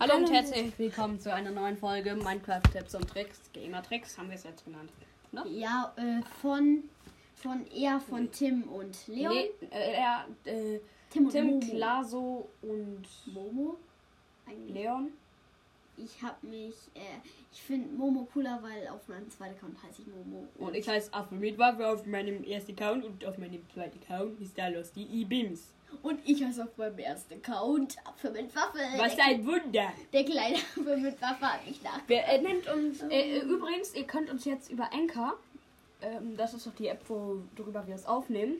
Hallo und herzlich willkommen zu einer neuen Folge Minecraft-Tipps und Tricks. Gamer-Tricks haben wir es jetzt genannt. Ne? Ja, äh, von, von eher von Tim und Leon. Nee, äh, äh, Tim und Tim, Momo. Klaso und Momo? Eigentlich. Leon. Ich hab mich, äh, ich finde Momo cooler, weil auf meinem zweiten Account heiße ich Momo. Und ich heiße Afromitwaffe auf meinem ersten Account und auf meinem zweiten Account ist da los die E-Beams. Und ich heiße auf meinem ersten Account Apfel mit Waffe. Was der, ein Wunder! der kleine Apfel mit Waffe hat mich nach. Wer er nennt uns, äh, äh, übrigens, ihr könnt uns jetzt über Anchor, ähm, das ist doch die App, worüber wir es aufnehmen,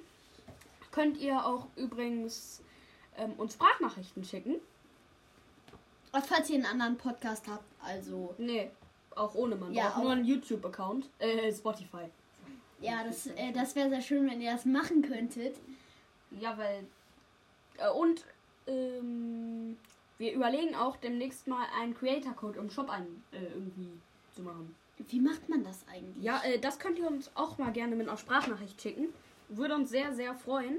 könnt ihr auch übrigens ähm, uns Sprachnachrichten schicken. Und falls ihr einen anderen Podcast habt, also, Nee, auch ohne man. Ja, braucht auch. nur einen YouTube-Account. Äh, Spotify. ja, das, äh, das wäre sehr schön, wenn ihr das machen könntet. Ja, weil. Äh, und ähm, wir überlegen auch demnächst mal einen Creator-Code im Shop ein, äh, irgendwie zu machen. Wie macht man das eigentlich? Ja, äh, das könnt ihr uns auch mal gerne mit einer Sprachnachricht schicken. Würde uns sehr, sehr freuen.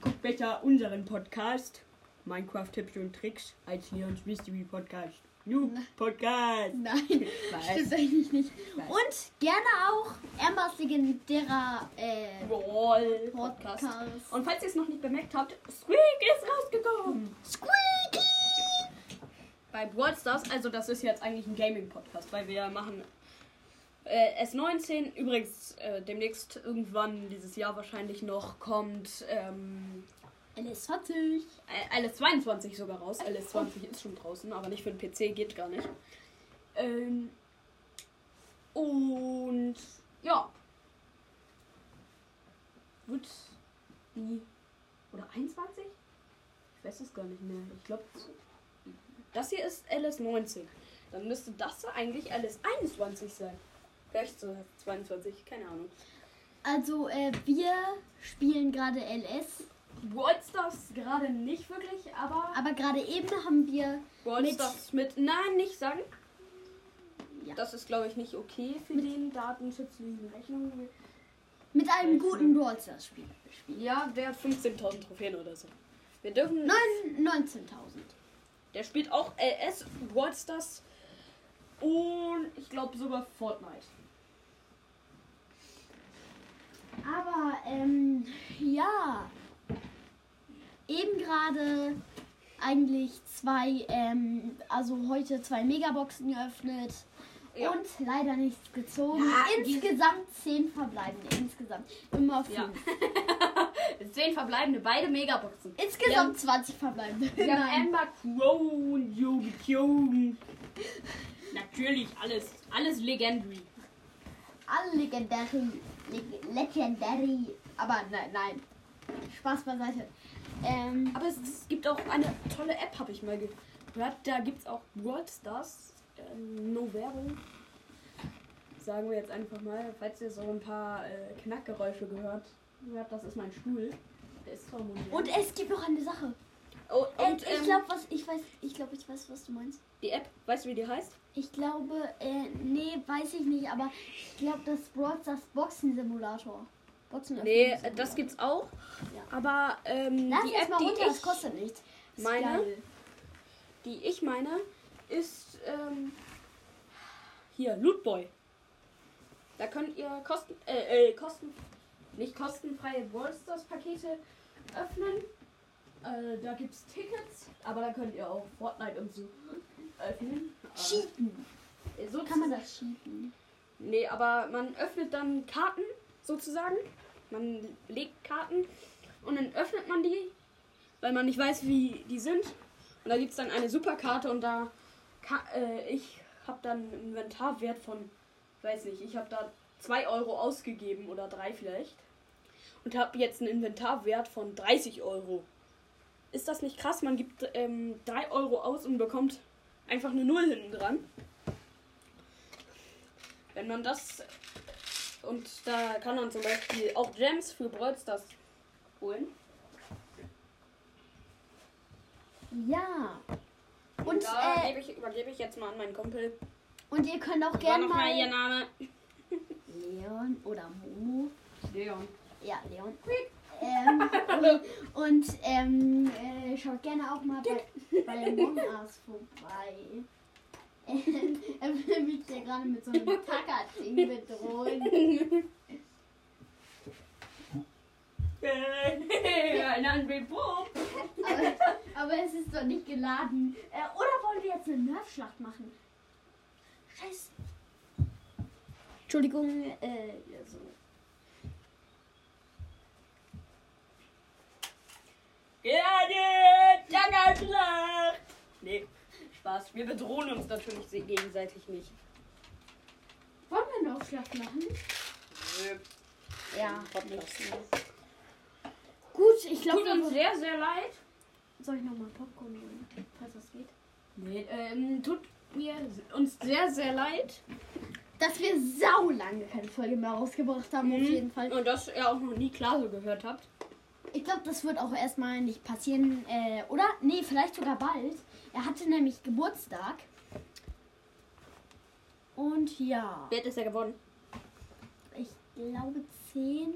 Guckt besser unseren Podcast. Minecraft Tipps und Tricks als Leons Mystery Podcast. New Podcast. Nein, stimmt eigentlich nicht. Und gerne auch Ambers legendärer äh, Brawl Podcast. Podcast. Und falls ihr es noch nicht bemerkt habt, Squeak ist rausgekommen. Squeaky! Bei Brawl Stars, also das ist jetzt eigentlich ein Gaming-Podcast, weil wir machen äh, S19, übrigens äh, demnächst irgendwann dieses Jahr wahrscheinlich noch kommt ähm, LS20. äh, LS22 sogar raus. LS20 ist schon draußen, aber nicht für den PC, geht gar nicht. Ähm, und ja. Wird die. Oder 21? Ich weiß es gar nicht mehr. Ich glaube. Das hier ist LS19. Dann müsste das eigentlich LS21 sein. Vielleicht so 22, keine Ahnung. Also, äh, wir spielen gerade LS. Brawl Stars gerade nicht wirklich, aber. Aber gerade eben haben wir Brawl mit- mit. Nein, nicht sagen. Ja. Das ist, glaube ich, nicht okay für den datenschutzlichen Rechnung. mit einem guten Brawl Stars Spiel. Ja, der hat 15.000 Trophäen oder so. Wir dürfen. Neun- 19.000. Der spielt auch LS, Brawl Stars und ich glaube sogar Fortnite. Aber, ähm, ja. Eben gerade eigentlich zwei, ähm, also heute zwei Megaboxen geöffnet. Ja. Und leider nichts gezogen. Ja, Insgesamt zehn verbleibende. Insgesamt. Immer fünf. Ja. Zehn verbleibende, beide Megaboxen. Insgesamt 20 verbleibende. Wir haben Nein. Amber Crow und Yo gezogen. Natürlich alles, alles Legendary. Alle Legendary. Leg Legendary. Aber nein, nein. Spaß beiseite. Ähm, Aber es, es gibt auch eine tolle App, habe ich mal gehört. Da gibt es auch World Stars. Ähm, no Werbung. Sagen wir jetzt einfach mal, falls ihr so ein paar äh, Knackgeräusche gehört. hört, das ist mein Stuhl. Der ist zwar modern. und es gibt noch eine Sache. oh, Äh, und ich ähm, glaube, was ich weiß, ich glaube, ich weiß, was du meinst. die App, weißt du, wie die heißt? Ich glaube, äh, nee, weiß ich nicht, aber ich glaube, das Brawl Stars Boxen Simulator. Boxen Nee, äh, das gibt's auch. Ja. Aber ähm, Lass die App, mal die runter, das ich, kostet nichts. Meine? die ich meine, ist ähm, hier Lootboy. Da könnt ihr kosten, äh, äh, kosten, nicht kostenfreie Ballstars Pakete öffnen. Äh, da gibt's Tickets, aber da könnt ihr auch Fortnite und so öffnen. Cheaten. Äh, so Kann man das cheaten? Nee, aber man öffnet dann Karten sozusagen. Man legt Karten und dann öffnet man die, weil man nicht weiß, wie die sind. Und da gibt es dann eine Superkarte und da äh, ich habe dann einen Inventarwert von, weiß nicht, ich habe da 2 Euro ausgegeben oder 3 vielleicht. Und habe jetzt einen Inventarwert von 30 Euro. Ist das nicht krass? Man gibt ähm, 3 Euro aus und bekommt einfach eine Null hinten dran. Wenn man das und da kann man zum Beispiel auch Gems für Brawl Stars holen. Ja. Und Und, da äh, gebe ich, übergebe ich jetzt mal an meinen Kumpel. und ihr könnt auch gerne noch mal ihr mal Name? Leon oder Momo. Leon. Ja, Leon. ähm, und und ähm, äh, schaut gerne auch mal bei, bei Among Us vorbei. Er will mich ja gerade mit so einem Tacker-Ding bedrohen. Ein Angry Bob. Aber, aber es ist doch nicht geladen. Äh, oder wollen wir jetzt eine Nerfschlacht machen? Scheiße. Entschuldigung, äh, ja, so. Gerne, Tangerschlacht. Spaß. Wir bedrohen uns natürlich se- gegenseitig nicht. Wollen wir eine Nerfschlacht machen? Nö. Ja. Gut, ich glaube, Tut uns sehr, sehr leid. soll ich nochmal Popcorn holen, falls das geht? Nee, ähm, tut mir uns sehr, sehr leid. Dass wir sau lange keine Folge mehr rausgebracht haben, auf jeden Fall. Und dass ihr auch noch nie klar so gehört habt. Ich glaube, das wird auch erstmal nicht passieren. Äh, oder? Nee, vielleicht sogar bald. Er hatte nämlich Geburtstag. Und ja, Wer hat es ja gewonnen? ich glaube 10.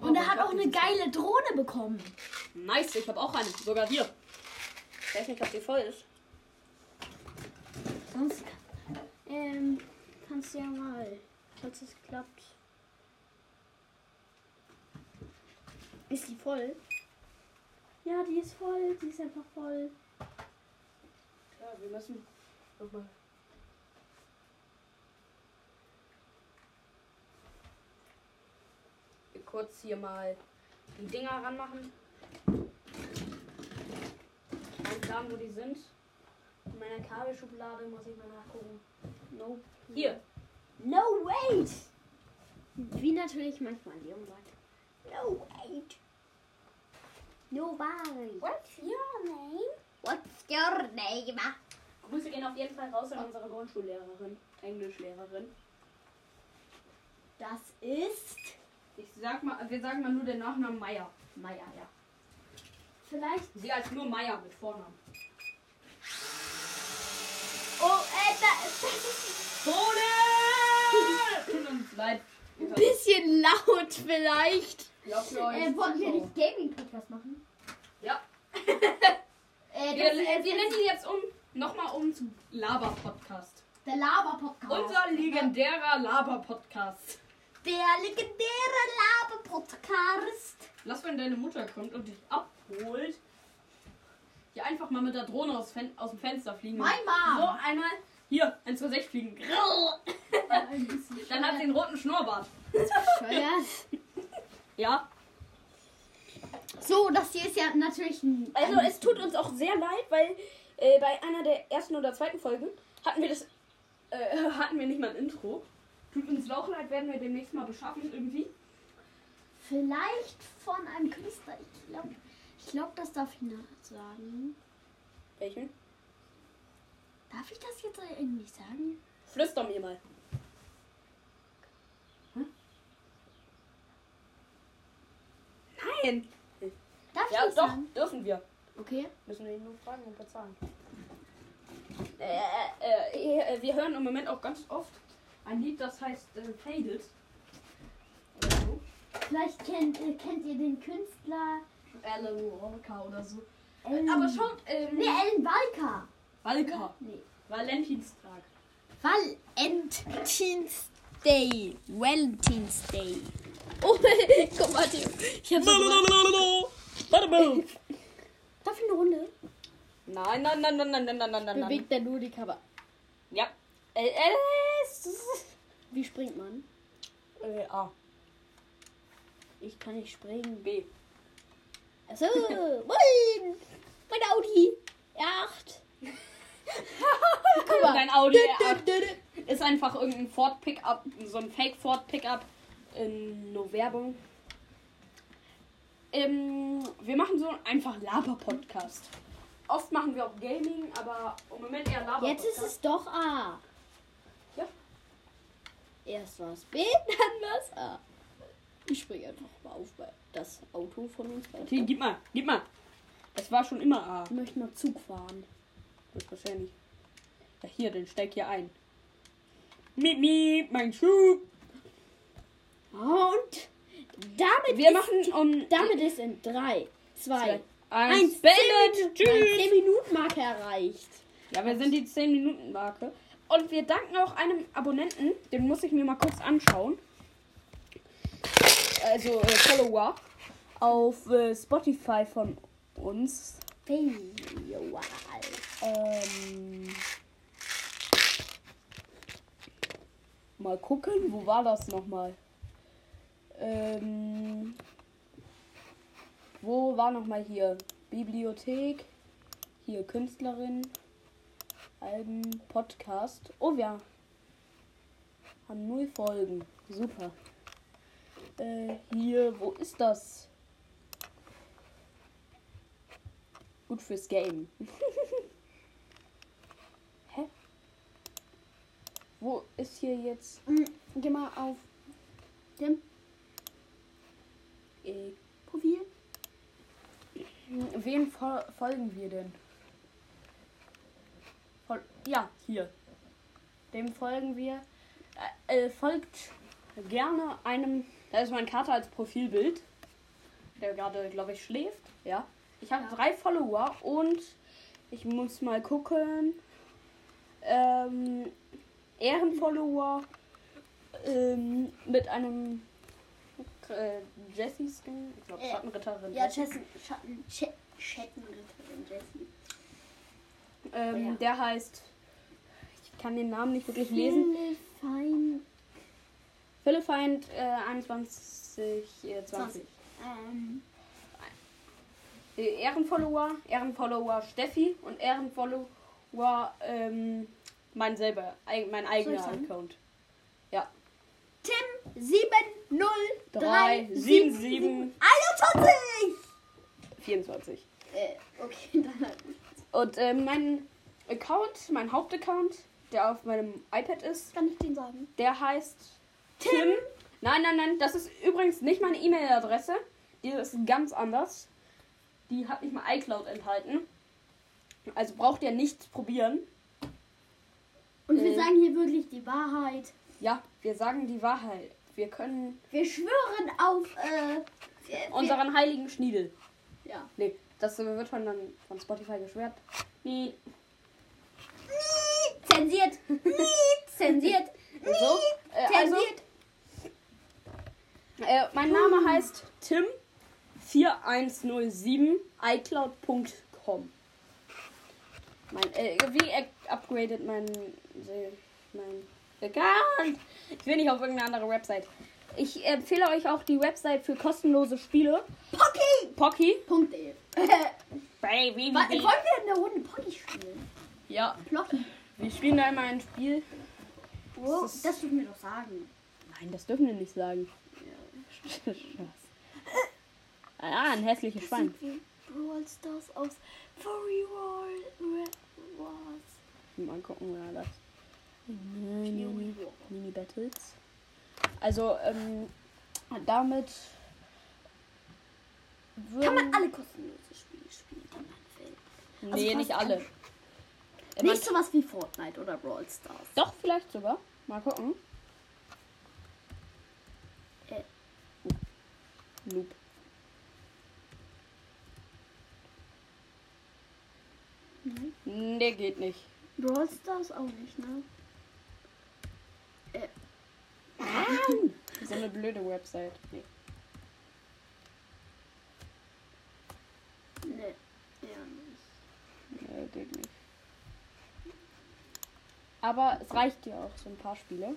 Oh Und mein er hat auch eine geile Drohne bekommen. Nice, ich habe auch eine. Sogar hier. Ich weiß nicht, ob die voll ist. Sonst ähm, kannst du ja mal, falls es klappt. Ist die voll? Ja, die ist voll. Die ist einfach voll. Ja, wir müssen nochmal. Kurz hier mal die Dinger ranmachen. Kein Plan, wo die sind. In meiner Kabelschublade muss ich mal nachgucken. No. Hier. No wait! Wie natürlich manchmal Leon sagt. No wait! No wait! What's your name? What's your name? Grüße gehen auf jeden Fall raus an unsere Grundschullehrerin, Englischlehrerin. Das ist Ich sag mal, wir sagen mal nur den Nachnamen Meier. Meier, ja. Vielleicht. Sie als nur Meier mit Vornamen. Oh, äh, da, das ist Tode! Tut uns leid. ein bisschen laut vielleicht. Ja. Äh, wollen wir nicht Gaming-Podcast machen? Ja. Äh, Wir, das ist wir nennen ihn jetzt um, nochmal um zu Laber-Podcast. der Laber-Podcast. Unser legendärer Laber-Podcast. Der legendäre Laber-Podcast. Lass, wenn deine Mutter kommt und dich abholt, hier einfach mal mit der Drohne aus, Fen aus dem Fenster fliegen. Mein Mom. So, einmal hier, 1 zu 6 fliegen. Dann hat sie einen roten Schnurrbart. Ja. So, das hier ist ja natürlich ein. Also es tut uns auch sehr leid, weil äh, bei einer der ersten oder zweiten Folgen hatten wir das äh, hatten wir nicht mal ein Intro. Tut uns auch leid, werden wir demnächst mal beschaffen irgendwie. Vielleicht von einem Künstler. Ich glaube, ich glaub, das darf ich nicht sagen. Welchen? Darf ich das jetzt irgendwie sagen? Flüster mir mal. Nein. Darf Ja, ich doch, sagen? dürfen wir. Okay. Müssen wir ihn nur fragen und bezahlen. Äh, äh, äh, wir hören im Moment auch ganz oft ein Lied, das heißt äh, Faded. Oder so. Vielleicht kennt, äh, kennt ihr den Künstler. Alan Walker oder so. Ellen, Aber schaut, ähm, Nee, Ellen Walker. Walker. Nee. Valentinstag. Valentins Day. Valentins Day. Oh, guck mal. Ich hab so gemacht. Darf ich eine Runde? Nein, nein, nein, nein, nein, nein, nein, nein, nein. Bewegt er nur die Cover. Ja. Äh, äh, Wie springt man? äh, A. Ich kann nicht springen. B. Achso, moin! Mein Audi. R8. Guck mal. Dein Audi Dü, R8. dü, dü, dü. Ist einfach irgendein Ford Pickup, so ein Fake Ford Pickup in no Werbung. Ähm, wir machen so einfach Laber-Podcast. Oft machen wir auch Gaming, aber im Moment eher Laber. Jetzt ist es doch A. Ja. Erst war es B, dann war es A. Ich springe einfach mal auf bei das Auto von uns. Okay, gib mal, gib mal. Es war schon immer A. Ich möchte mal Zug fahren. Das wahrscheinlich. Ja, hier, dann steig hier ein. Miep, miep, mein Schuh. Und Damit Wir ist machen um Damit ist in 3, 2, eins. 1 Beendet. Tschüss. 10 Minuten Marke erreicht. Ja, wir sind die 10 Minuten Marke. Und wir danken auch einem Abonnenten, den muss ich mir mal kurz anschauen. Also äh, Follower auf äh, Spotify von uns. Wow. Ähm, mal gucken, wo war das nochmal? Ähm, wo war nochmal hier? Bibliothek, hier Künstlerin, Alben, Podcast. Oh, wir haben null Folgen. Super. Äh, hier, wo ist das? Gut fürs Game. Hä? Wo ist hier jetzt? Mm, Geh mal auf dem Äh, Profil. wem fol folgen wir denn? Fol ja, hier. Dem folgen wir. Äh, äh, folgt gerne einem. Da ist mein Kater als Profilbild. Der gerade, glaube ich, schläft. Ja. Ich habe Ja. drei Follower und ich muss mal gucken. Ähm, Ehrenfollower ähm, mit einem äh, Jessie-Skin. Ich glaube, Äh, Schattenritterin. Ja, Jessie. Chatten, Schatten, Ch- Schattenritterin Jessie. Ähm, Ja. Der heißt. Ich kann den Namen nicht wirklich lesen. Fein. Philippfeind äh, 21, äh, 20. 20. Ähm, Äh, Ehrenfollower, Ehrenfollower Steffi und Ehrenfollower ähm, mein selber, mein eigener sagen? Account. Tim 703 Drei, sieben, sieben. 21! 24. Äh, okay, dann halt. Und äh, mein Account, mein Hauptaccount, der auf meinem iPad ist, Kann ich den sagen? der heißt Tim. Nein, nein, nein, das ist übrigens nicht meine E-Mail-Adresse. Die ist ganz anders. Die hat nicht mal iCloud enthalten. Also braucht ihr nicht probieren. Und wir Äh. sagen hier wirklich die Wahrheit. Ja, wir sagen die Wahrheit. Wir können Wir schwören auf, äh, wir, unseren heiligen Schniedel. ja. Nee, das wird von, dann von Spotify geschwert. Nee. Zensiert. Zensiert. So. Äh, also, Zensiert. äh, mein Name heißt Tim4107 iCloud.com. Mein, äh, wie upgradet mein, mein Account? Ich will nicht auf irgendeine andere Website. Ich empfehle euch auch die Website für kostenlose Spiele. Pocky. Pocky. Punkt E. Baby. Wollen wir in der Runde Pocky spielen? Ja, Plocky. wir spielen da immer ein Spiel. Oh, Das ist- das dürfen wir doch sagen. Nein, das dürfen wir nicht sagen. Spaß. Ah, ein hässliches Schwein. Brawl Stars aus Furry World Wars. Mal gucken, wer das. Mini, Mini Battles. Also, ähm, damit. Kann man alle kostenlose Spiele spielen, die man will. Nee, also nicht alle. Nicht sowas wie Fortnite oder Brawl Stars. Doch, vielleicht sogar. Mal gucken. Äh. Noob. Nee, geht nicht. Brawl Stars auch nicht, ne? So eine blöde Website. Nee. Ne, ja nicht. Nee, geht nicht. Aber es reicht ja auch so ein paar Spiele.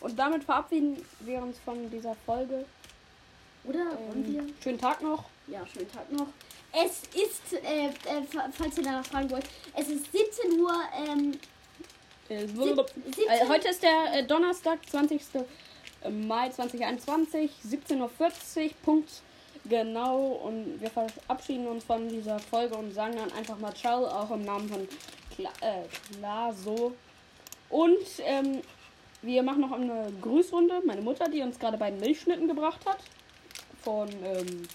Und damit verabschieden wir uns von dieser Folge. Oder wollen wir? Ähm, schönen Tag noch. Ja, schönen Tag noch. Es ist, äh, äh, fa- falls ihr danach fragen wollt, es ist 17 Uhr, ähm, Äh, sieb- äh, heute ist der äh, Donnerstag, 20. Mai 2021, 17.40 Uhr, Punkt. Genau, und wir verabschieden uns von dieser Folge und sagen dann einfach mal Ciao, auch im Namen von Kla äh, Klaso. Und ähm, wir machen noch eine Grüßrunde. Meine Mutter, die uns gerade beiden Milchschnitten gebracht hat. Von ähm,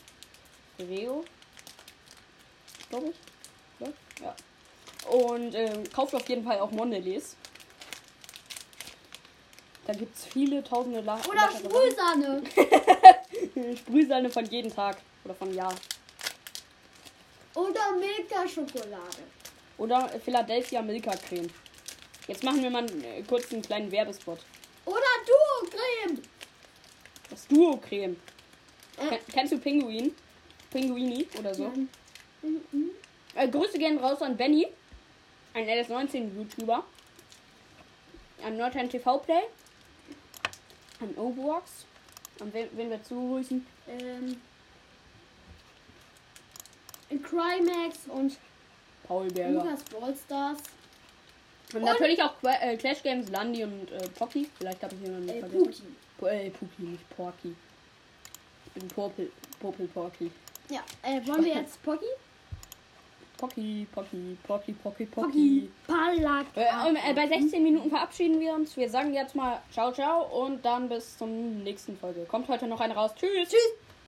Reo. Glaube ich. Ja. ja. Und ähm, kauft auf jeden Fall auch Mondelez. Da gibt es viele tausende La Oder Sprühsahne. Sprühsahne von jedem Tag oder von Jahr. Oder Milka-Schokolade. Oder Philadelphia Milka Creme. Jetzt machen wir mal äh, kurz einen kleinen Werbespot. Oder Duo-Creme. Das Duo Creme. Äh. Ken- Kennst du Pinguin? Pinguini oder so? Nein. Mhm. Äh, Grüße gehen raus an Benny, ein LS19-YouTuber, an Nordhand TV Play, an Overworks, an wen, wen wir zugrüßen. Ähm, Crimex und Paul Berger. Lukas Ballstars. Und natürlich auch Qua äh, Clash Games, Landy und äh, Pocky. Vielleicht habe ich jemanden Äh, vergessen. Puki. Po äh, Puki, nicht Porky. Ich bin Popel, Popel Porky. Ja, äh, wollen wir jetzt Pocky? Pocky, Pocky, Pocky, Pocky, Pocky. Pocky. Palak. Äh, und, äh, bei 16 Minuten verabschieden wir uns. Wir sagen jetzt mal ciao, ciao und dann bis zum nächsten Folge. Kommt heute noch eine raus. Tschüss. Tschüss.